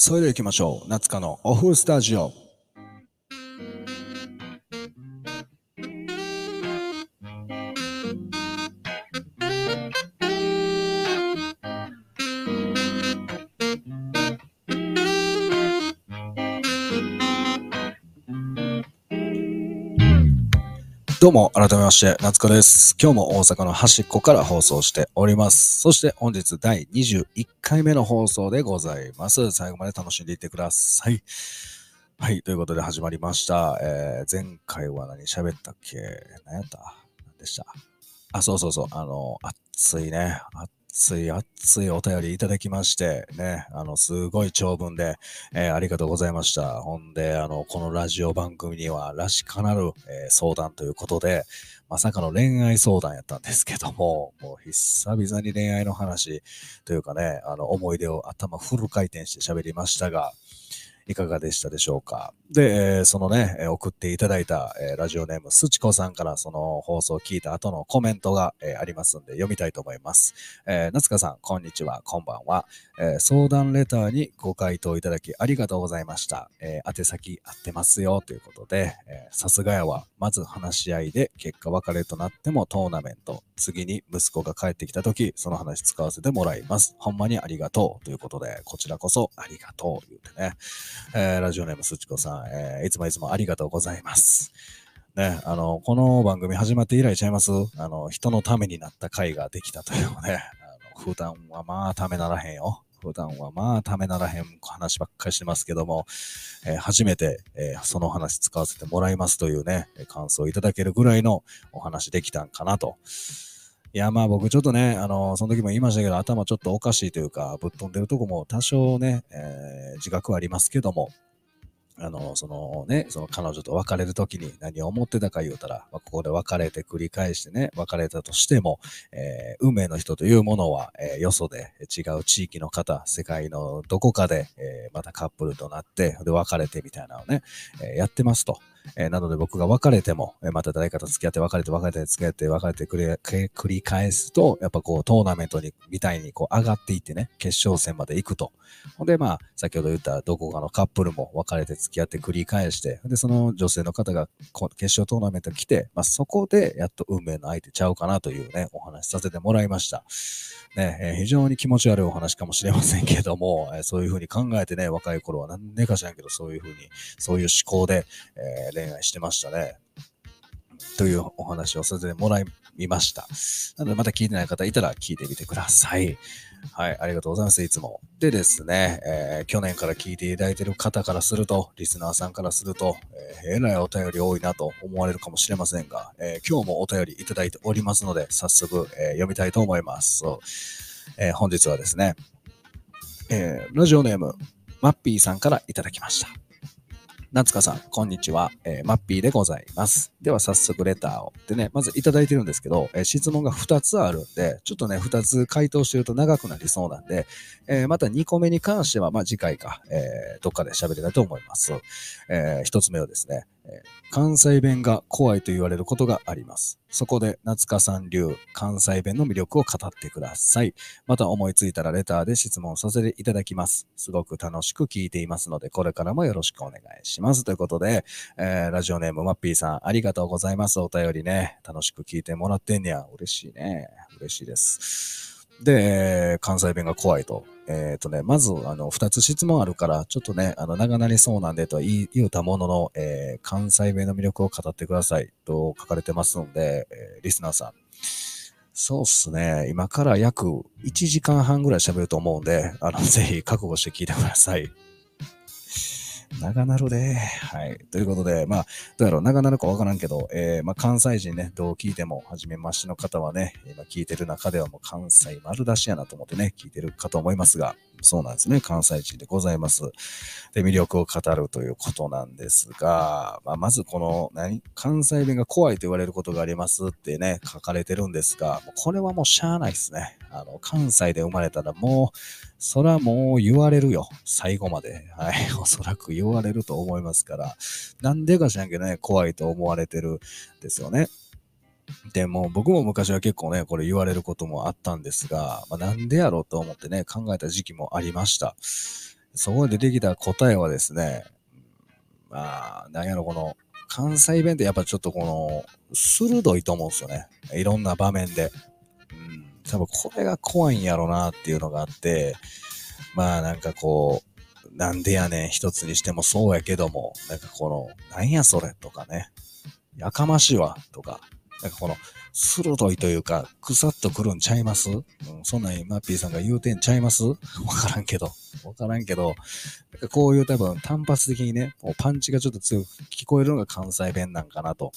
それでは行きましょう。夏香のオフスタジオ。どうも、改めまして、夏子です。今日も大阪の端っこから放送しております。そして本日第21回目の放送でございます。最後まで楽しんでいってください。はい、ということで始まりました。えー、前回は何喋ったっけ？何やった？何でした？あ、そうそうそう、あの、暑いね、熱い熱いお便りいただきまして、ね、あの、すごい長文で、えーありがとうございました。ほんで、あの、このラジオ番組には、らしかなる、えー相談ということで、まさかの恋愛相談やったんですけども、もう久々に恋愛の話というかね、あの、思い出を頭フル回転して喋りましたが、いかがでしたでしょうか？で、えーそのね、送っていただいた、えーラジオネーム、すちこさんからその放送を聞いた後のコメントが、えーありますんで読みたいと思います。えー夏香さん、こんにちは、こんばんは。えー相談レターにご回答いただきありがとうございました。えー宛先合ってますよということで、さすがやわ。まず話し合いで結果別れとなってもトーナメント。次に息子が帰ってきた時、その話使わせてもらいます。ほんまにありがとうということで、こちらこそありがとう言うてね。えーラジオネームすちこさん、えーいつもいつもありがとうございます。ね、あの、この番組始まって以来ちゃいます？あの、人のためになった回ができたというね、あの普段はまあためならへんよ。普段はまあためならへん話ばっかりしてますけども、えー初めて、えーその話使わせてもらいますというね、感想をいただけるぐらいのお話できたんかなと。いや、まあ僕ちょっとね、あの、その時も言いましたけど、頭ちょっとおかしいというか、ぶっ飛んでるとこも多少ね、えー自覚はありますけども、あの、そのね、その彼女と別れるときに何を思ってたか言うたら、まあここで別れて繰り返してね、別れたとしても、えー運命の人というものは、えーよそで違う地域の方、世界のどこかで、えーまたカップルとなって、で、別れてみたいなのをね、えーやってますと。えなので僕が別れても、えまた誰かと付き合って別れて別れて付き合って別れて繰り繰り返すと、やっぱこうトーナメントに、みたいにこう上がっていってね、決勝戦まで行くと。ほんでまあ、先ほど言ったどこかのカップルも別れて付き合って繰り返して、で、その女性の方がこ決勝トーナメントに来て、まあそこでやっと運命の相手ちゃうかなというね、お話しさせてもらいました。ね、えー非常に気持ち悪いお話かもしれませんけども、えーそういうふうに考えてね、若い頃はなんでか知らんけど、そういうふうに、そういう思考で、えー恋愛してましたね。というお話をさせてもらいました。なので、また聞いてない方いたら聞いてみてください。はい、ありがとうございます、いつも。でですね、えー去年から聞いていただいている方からすると、リスナーさんからすると、えーえらいお便り多いなと思われるかもしれませんが、えー今日もお便りいただいておりますので、早速、えー読みたいと思います。えー本日はですね、えーラジオネーム、マッピーさんからいただきました。夏香さん、こんにちは、えーマッピーでございます。では早速レターを。でね、まずいただいてるんですけど、えー質問が2つあるんで、ちょっとね、2つ回答してると長くなりそうなんで、えーまた2個目に関しては、まあ次回か、えーどっかで喋りたいと思います。え1つ目はですね、関西弁が怖いと言われることがあります。そこで夏香さん流関西弁の魅力を語ってください。また思いついたらレターで質問させていただきます。すごく楽しく聞いていますので、これからもよろしくお願いします。ということで、えーラジオネームマッピーさん、ありがとうございます。お便りね、楽しく聞いてもらってんねや。嬉しいね。嬉しいです。で、関西弁が怖いと。えっ、とね、まず、あの、二つ質問あるから、ちょっとね、あの、長なりそうなんでと言言うたものの、えー関西弁の魅力を語ってくださいと書かれてますので、えーリスナーさん、そうっすね。今から約1時間半ぐらい喋ると思うんで、あの、ぜひ覚悟して聞いてください。長なるで。はい。ということで、まあ、どうやろう、長なるかわからんけど、えーまあ、関西人ね、どう聞いても、はじめましの方はね、今聞いてる中ではもう関西丸出しやなと思ってね、聞いてるかと思いますが、そうなんですね。関西人でございます。で、魅力を語るということなんですが、まあ、まずこの、何？関西弁が怖いと言われることがありますってね、書かれてるんですが、これはもうしゃあないですね。あの、関西で生まれたらもう、そらもう言われるよ。最後まで。はい。おそらく言われると思いますから。なんでか知らんけどね、怖いと思われてるんですよね。でも僕も昔は結構ね、これ言われることもあったんですが、まあ、なんでやろうと思ってね、考えた時期もありました。そこで出てきた答えはですね、まあ、なんやろ、この、関西弁ってやっぱちょっとこの、鋭いと思うんですよね。いろんな場面で。多分これが怖いんやろなっていうのがあって、まあなんかこう、なんでやねん一つにしてもそうやけども、なんかこの、なんやそれとかね、やかましいわとか、なんかこの、鋭いというか、くさっとくるんちゃいます？うん、そんなんマッピーさんが言うてんちゃいます？わからんけど。わからんけど、なんかこういう多分単発的にね、もうパンチがちょっと強く聞こえるのが関西弁なんかなと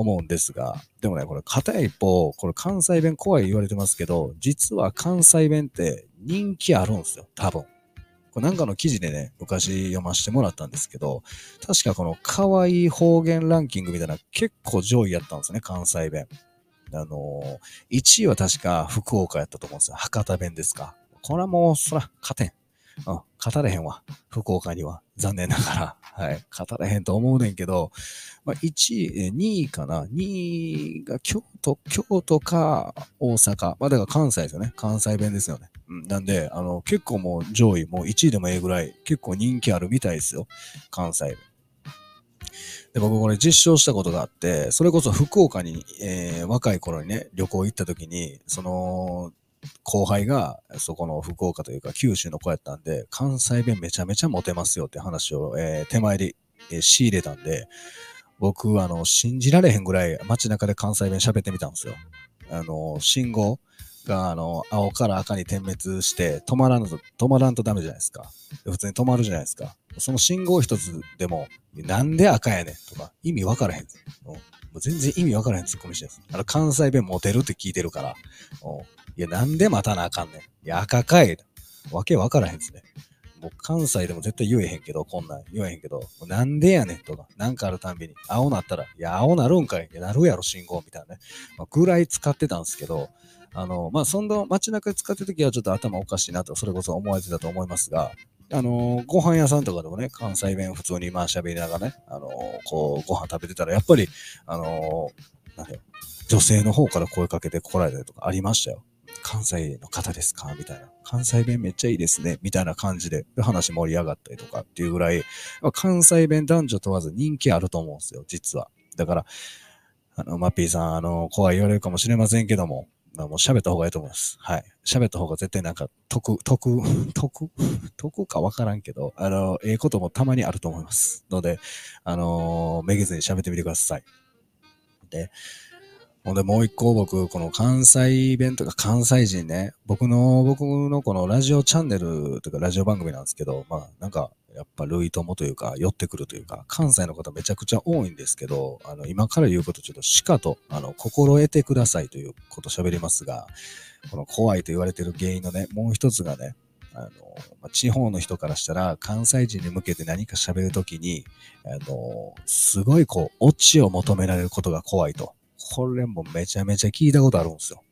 思うんですが、でもね、これ片一方、これ関西弁怖い言われてますけど、実は関西弁って人気あるんですよ、多分。これなんかの記事でね、昔読ませてもらったんですけど、確かこの可愛い方言ランキングみたいな結構上位やったんですね、関西弁。あのー、1位は確か福岡やったと思うんですよ。博多弁ですか。これはもう、そら、勝てん。うん、語れへんわ。福岡には。残念ながら。はい。語れへんと思うねんけど、まあ、1位、2位かな ?2 位が京都、京都か大阪。まあ、だから関西ですよね。関西弁ですよね。うん。なんで、あの、結構もう上位、もう1位でもええぐらい、結構人気あるみたいですよ。関西弁。で、僕これ実証したことがあって、それこそ福岡に、えー、若い頃にね、旅行行った時に、その、後輩が、そこの福岡というか九州の子やったんで、関西弁めちゃめちゃモテますよって話を、えー、手前で、えー、仕入れたんで、僕、あの、信じられへんぐらい街中で関西弁喋ってみたんですよ。あの、信号が、あの、青から赤に点滅して、止まらんと、止まらんとダメじゃないですか。普通に止まるじゃないですか。その信号一つでも、なんで赤やねんとか、意味わからへん。もう全然意味わからへんツッコミしてるんです。あの、関西弁モテるって聞いてるから、おいや、なんで待たなあかんねん。いや、赤かい。わけわからへんですね。もう関西でも絶対言えへんけど、こんなん言えへんけど、なんでやねんとか、なんかあるたんびに、青なったら、いや、青なるんかい。いや、なるやろ、信号みたいなね。まあ、ぐらい使ってたんですけど、あの、まあ、そんな街中で使ってる時はちょっと頭おかしいなと、それこそ思われてたと思いますが、あの、ご飯屋さんとかでもね、関西弁普通にまあ喋りながらね、あの、こう、ご飯食べてたら、やっぱり、あの、なん女性の方から声かけて来られたりとかありましたよ。関西の方ですか？みたいな。関西弁めっちゃいいですね。みたいな感じで、話盛り上がったりとかっていうぐらい、関西弁男女問わず人気あると思うんですよ、実は。だから、あの、マッピーさん、あの、怖い言われるかもしれませんけども、まあ、もう喋った方がいいと思います。はい。喋った方が絶対なんか、得、得、得、得かわからんけど、あの、ええこともたまにあると思います。ので、あのー、めげずに喋ってみてください。で、ほんでもう一個僕、この関西弁とか関西人ね、僕の、僕のこのラジオチャンネルとかラジオ番組なんですけど、まあなんかやっぱ類友というか寄ってくるというか、関西の方めちゃくちゃ多いんですけど、あの今から言うことちょっとしかと、あの、心得てくださいということ喋りますが、この怖いと言われてる原因のね、もう一つがね、あの、まあ地方の人からしたら、関西人に向けて何か喋るときに、あの、すごいこう、オチを求められることが怖いと。これもめちゃめちゃ聞いたことあるんですよ。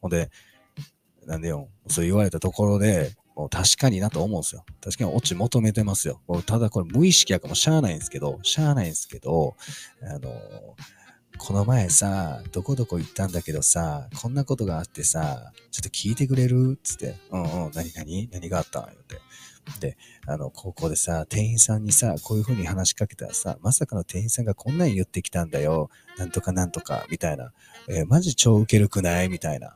ほんで、なんでよ、そう言われたところで、もう確かになと思うんですよ。確かにオチ求めてますよ。ただこれ無意識やかもしゃあないんですけど、しゃあないんですけど、あの、この前さ、どこどこ行ったんだけどさ、こんなことがあってさ、ちょっと聞いてくれる？つって、うんうん、何何？何があったん？言って。で、あの、高校でさ、店員さんにさ、こういう風に話しかけたらさ、まさかの店員さんがこんなん言ってきたんだよ。なんとかなんとか、みたいな。えー、マジ超ウケるくない？みたいな。っ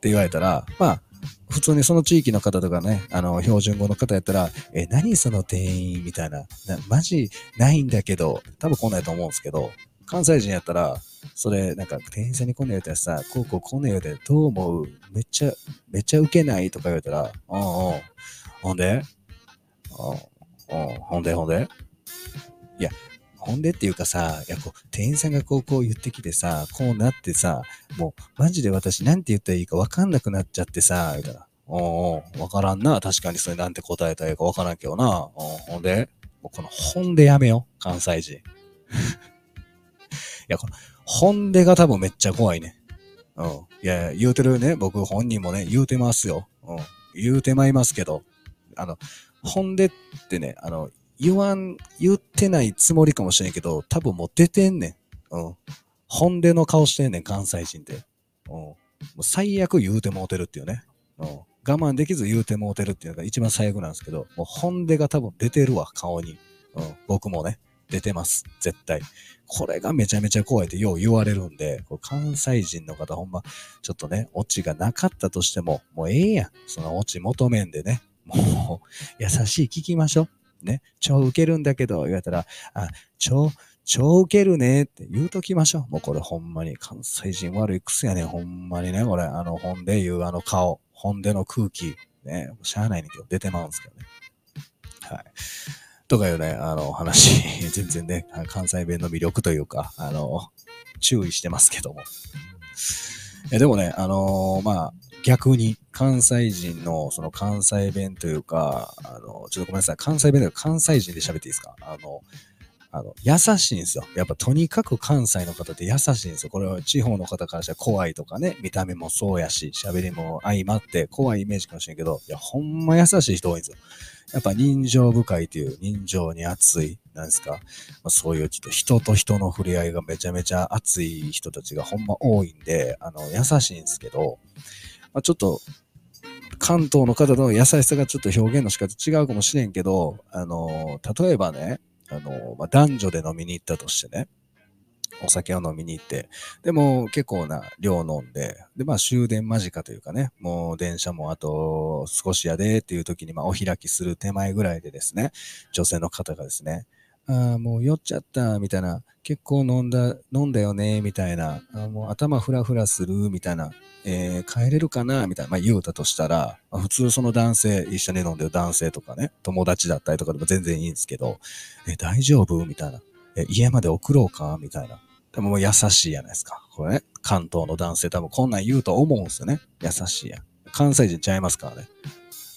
て言われたら、まあ、普通にその地域の方とかね、あの、標準語の方やったら、え、何その店員？みたいな。マジないんだけど、多分来ないと思うんですけど、関西人やったら、それ、なんか、店員さんにこんな言うたらさ、こうこうこんな言うて、どう思う？めっちゃ、めっちゃウケない？とか言われたら、うんうん。ほんで？ほんでほんで？いや、ほんでっていうかさ、いや、こう、店員さんがこう、こう言ってきてさ、こうなってさ、もう、マジで私なんて言ったらいいかわかんなくなっちゃってさ、みたいな。おうわからんな。確かにそれなんて答えたらいいかわからんけどな。ほんで、この本でやめよ。関西人。いや、この本でが多分めっちゃ怖いね。うん。いや、言うてるね。僕本人もね、言うてますよ。うん。言うてまいますけど、あの、本でってね、あの、言わん、言ってないつもりかもしれんけど、多分もう出てんねん。うん。本音の顔してんねん、関西人って。うん。もう最悪言うてもうてるっていうね。うん。我慢できず言うてもうてるっていうのが一番最悪なんですけど、もう本音が多分出てるわ、顔に。うん、僕もね、出てます。絶対。これがめちゃめちゃ怖いってよう言われるんで、こ関西人の方ほんま、ちょっとね、オチがなかったとしても、もうええやん。そのオチ求めんでね。もう、優しい聞きましょう。ね。超ウケるんだけど、言われたら、あ、超、超ウケるねって言うときましょう。もうこれほんまに関西人悪い癖やねほんまにね、これ。あの本で言うあの顔、本での空気。ね。しゃあないねんけど、出てまうんですけどね。はい。とかいうね、あの話、全然ね、関西弁の魅力というか、あの、注意してますけども。えでもね、あのー、まあ、逆に関西人のその関西弁というか、あの、ちょっとごめんなさい、関西弁で関西人で喋っていいですか？あの、あの、優しいんですよ。やっぱとにかく関西の方って優しいんですよ。これは地方の方からしたら怖いとかね、見た目もそうやし、喋りも相まって怖いイメージかもしれんけど、いや、ほんま優しい人多いんですよ。やっぱ人情深いという人情に熱い、なんですか、まあ、そういうちょっと人と人の触れ合いがめちゃめちゃ熱い人たちがほんま多いんで、あの、優しいんですけど、まあ、ちょっと、関東の方の優しさがちょっと表現の仕方違うかもしれんけど、あの、例えばね、あの、まあ、男女で飲みに行ったとしてね、お酒を飲みに行って、でも結構な量飲んで、で、まあ終電間近というかね、もう電車もあと少しやでっていう時に、まあお開きする手前ぐらいでですね、女性の方がですね、あ、もう酔っちゃった、みたいな、結構飲んだ、飲んだよね、みたいな、あもう頭フラフラする、みたいな、えー、帰れるかなみたいな、まあ言うたとしたら、まあ、普通その男性、一緒に飲んでる男性とかね、友達だったりとかでも全然いいんですけど、え、大丈夫？みたいな。え、家まで送ろうか？みたいな。でももう優しいじゃないですか。これね、関東の男性多分こんなん言うと思うんですよね。優しいやん。関西人ちゃいますからね。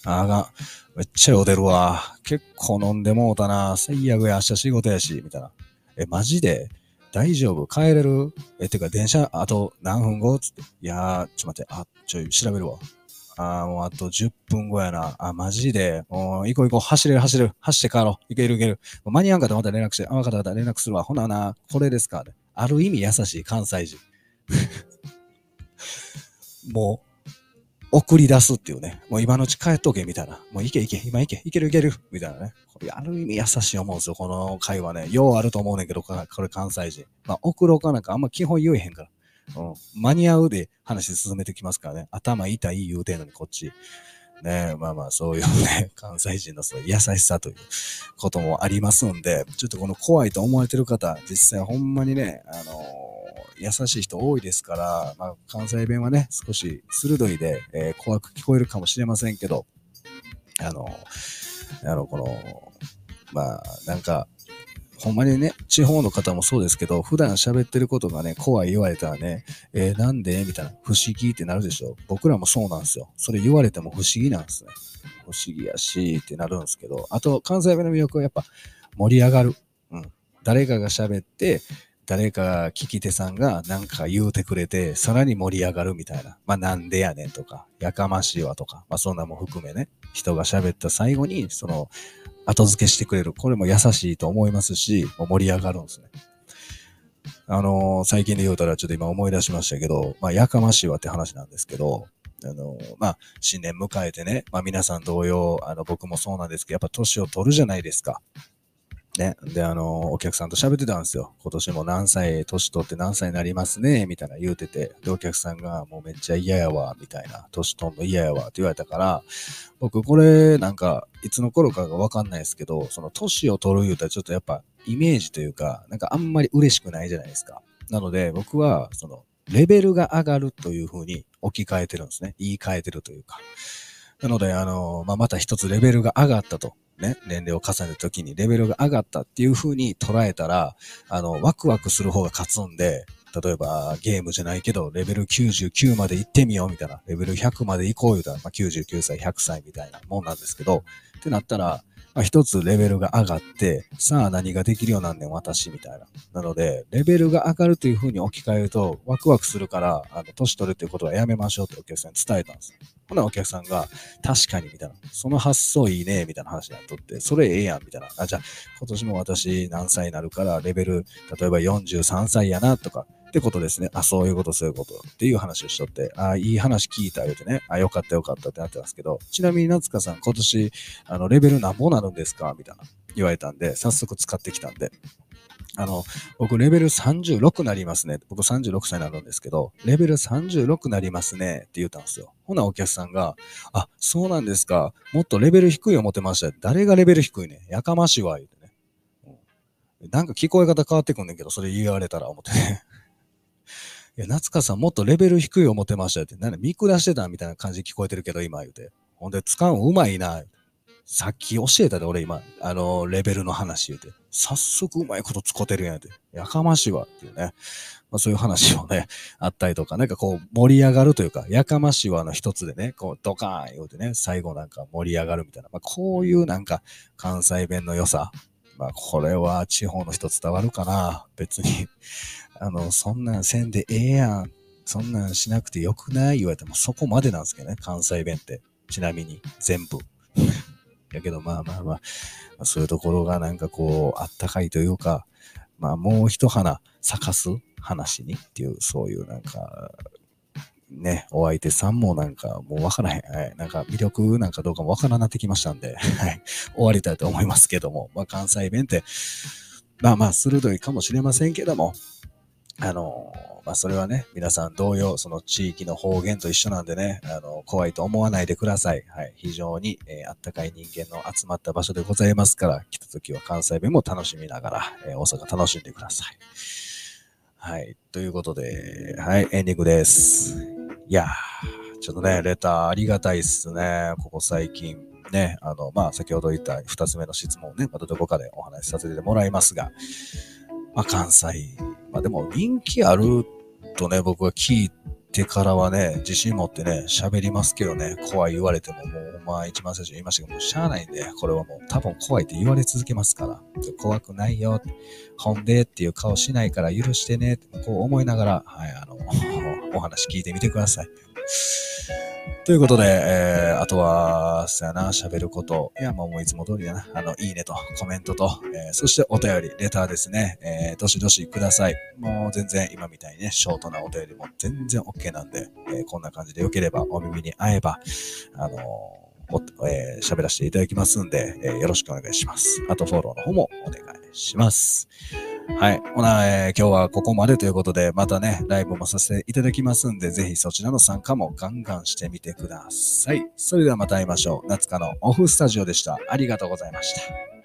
あが、めっちゃ酔うてるわ。結構飲んでもうたな。最悪や、明日仕事やし、みたいな。え、マジで？大丈夫？帰れる？え、てか電車あと何分後？つって。いやー、ちょっと待って、あ、ちょい調べるわ。あー、もうあと10分後やな。あ、マジで？もう行こう行こう。走れる走れる。走って帰ろう。行ける行ける。間に合わんかったらまた連絡して。あ、わかったわかった。連絡するわ。ほなな、これですか。ある意味優しい関西人。もう、送り出すっていうね。もう今のうち帰っとけ、みたいな。もう行け行け、今行け、行ける行ける、みたいなね。これある意味優しい思うんですよ、この会話ね。ようあると思うねんけど、これ関西人。まあ、送ろうかなんかあんま基本言えへんから。うん。間に合うで話進めてきますからね。頭痛い言うてんのにこっち。ねまあまあそういうね、関西人のそう優しさということもありますんで、ちょっとこの怖いと思われてる方、実際ほんまにね、あの優しい人多いですから、まあ、関西弁はね、少し鋭いで、えー、怖く聞こえるかもしれませんけど、あの、あの、この、まあ、なんか、ほんまにね、地方の方もそうですけど、普段喋ってることがね、怖い言われたらね、えー、なんで？みたいな、不思議ってなるでしょ。僕らもそうなんですよ。それ言われても不思議なんですね。不思議やし、ってなるんですけど、あと、関西弁の魅力はやっぱ盛り上がる。うん。誰かが喋って、誰か聞き手さんが何か言うてくれて、さらに盛り上がるみたいな。まあなんでやねんとか、やかましいわとか、まあそんなも含めね、人が喋った最後に、その、後付けしてくれる。これも優しいと思いますし、盛り上がるんですね。あのー、最近で言うたらちょっと今思い出しましたけど、まあやかましいわって話なんですけど、あのー、まあ新年迎えてね、まあ皆さん同様、あの僕もそうなんですけど、やっぱ年を取るじゃないですか。ね。で、あの、お客さんと喋ってたんですよ。今年も何歳、年取って何歳になりますね、みたいな言うてて。で、お客さんがもうめっちゃ嫌やわ、みたいな。年取んの嫌やわ、って言われたから、僕これなんか、いつの頃かがわかんないですけど、その年を取る言うたらちょっとやっぱイメージというか、なんかあんまり嬉しくないじゃないですか。なので、僕は、その、レベルが上がるという風に置き換えてるんですね。言い換えてるというか。なので、あの、まあ、また一つレベルが上がったと。ね、年齢を重ねるときにレベルが上がったっていう風に捉えたら、あの、ワクワクする方が勝つんで、例えばゲームじゃないけど、レベル99まで行ってみようみたいな、レベル100まで行こう言うたら、まあ、99歳、100歳みたいなもんなんですけど、ってなったら、まあ、一つレベルが上がって、さあ何ができるようなんねん、私、みたいな。なので、レベルが上がるという風に置き換えると、ワクワクするから、あの、年取るっていうことはやめましょうってお客さんに伝えたんです。ほなお客さんが、確かに、みたいな。その発想いいね、みたいな話になっとって、それええやん、みたいな。あ、じゃあ、今年も私何歳になるから、レベル、例えば43歳やな、とか、ってことですね。あ、そういうこと、そういうこと。っていう話をしとって、あ、いい話聞いた言うてね。あ、よかったよかったってなってますけど、ちなみに夏香さん今年、あの、レベル何ぼなるんですか？みたいな言われたんで、早速使ってきたんで、あの、僕、レベル36なりますね。僕36歳になるんですけど、レベル36なりますねって言ったんですよ。ほな、お客さんが、あ、そうなんですか。もっとレベル低い思ってました誰がレベル低いねやかましいわ、言うてね。なんか聞こえ方変わってくんねんけど、それ言われたら思ってね。いや、夏香さんもっとレベル低い思ってましたよって、なんで見下してたみたいな感じ聞こえてるけど、今言うて。ほんで、使ううまいな。さっき教えたで、俺今、あの、レベルの話言うて。早速うまいこと使ってるやんって。やかましいわっていうね。まあそういう話もね、あったりとか、なんかこう盛り上がるというか、やかましいわの一つでね、こうドカーン言うてね、最後なんか盛り上がるみたいな。まあこういうなんか関西弁の良さ。まあこれは地方の人伝わるかな別に。あの、そんなんせんでええやん。そんなんしなくてよくない？言われてもそこまでなんですけどね、関西弁って。ちなみに、全部。やけど、まあまあまあ、そういうところがなんかこう、あったかいというか、まあもう一花咲かす話にっていう、そういうなんか、ね、お相手さんもなんかもうわからへん。はい、なんか魅力なんかどうかもわからなってきましたんで、はい、終わりたいと思いますけども、まあ関西弁って、まあまあ鋭いかもしれませんけども、あのまあ、それはね、皆さん同様、その地域の方言と一緒なんでね、あの、怖いと思わないでください。はい。非常に、えー、あったかい人間の集まった場所でございますから、来た時は関西弁も楽しみながら、えー、大阪楽しんでください。はい。ということで、はい、エンディングです。いやー、ちょっとね、レターありがたいっすね。ここ最近。ね、あの、まあ、先ほど言った二つ目の質問をね、またどこかでお話しさせてもらいますが、まあ、関西。まあ、でも人気あるとね、僕は聞いてからはね、自信持ってね、喋りますけどね、怖い言われても、もう、まあ一番最初に言いましたけど、もうしゃあないんで、これはもう多分怖いって言われ続けますから、怖くないよ、ほんでっていう顔しないから許してね、こう思いながら、はい、あの、お話聞いてみてください。ということで、えー、あとは、そやな、喋ること。いや、もういつも通りだな。あの、いいねと、コメントと、えー、そしてお便り、レターですね。えー、どしどしください。もう全然今みたいにね、ショートなお便りも全然 OK なんで、えー、こんな感じでよければお耳に合えば、あのー、えー、喋らせていただきますんで、え、よろしくお願いします。あとフォローの方もお願いします。はい。ほな、えー、今日はここまでということで、またね、ライブもさせていただきますんで、ぜひそちらの参加もガンガンしてみてください。それではまた会いましょう。夏香のオフスタジオでした。ありがとうございました。